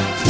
Yeah.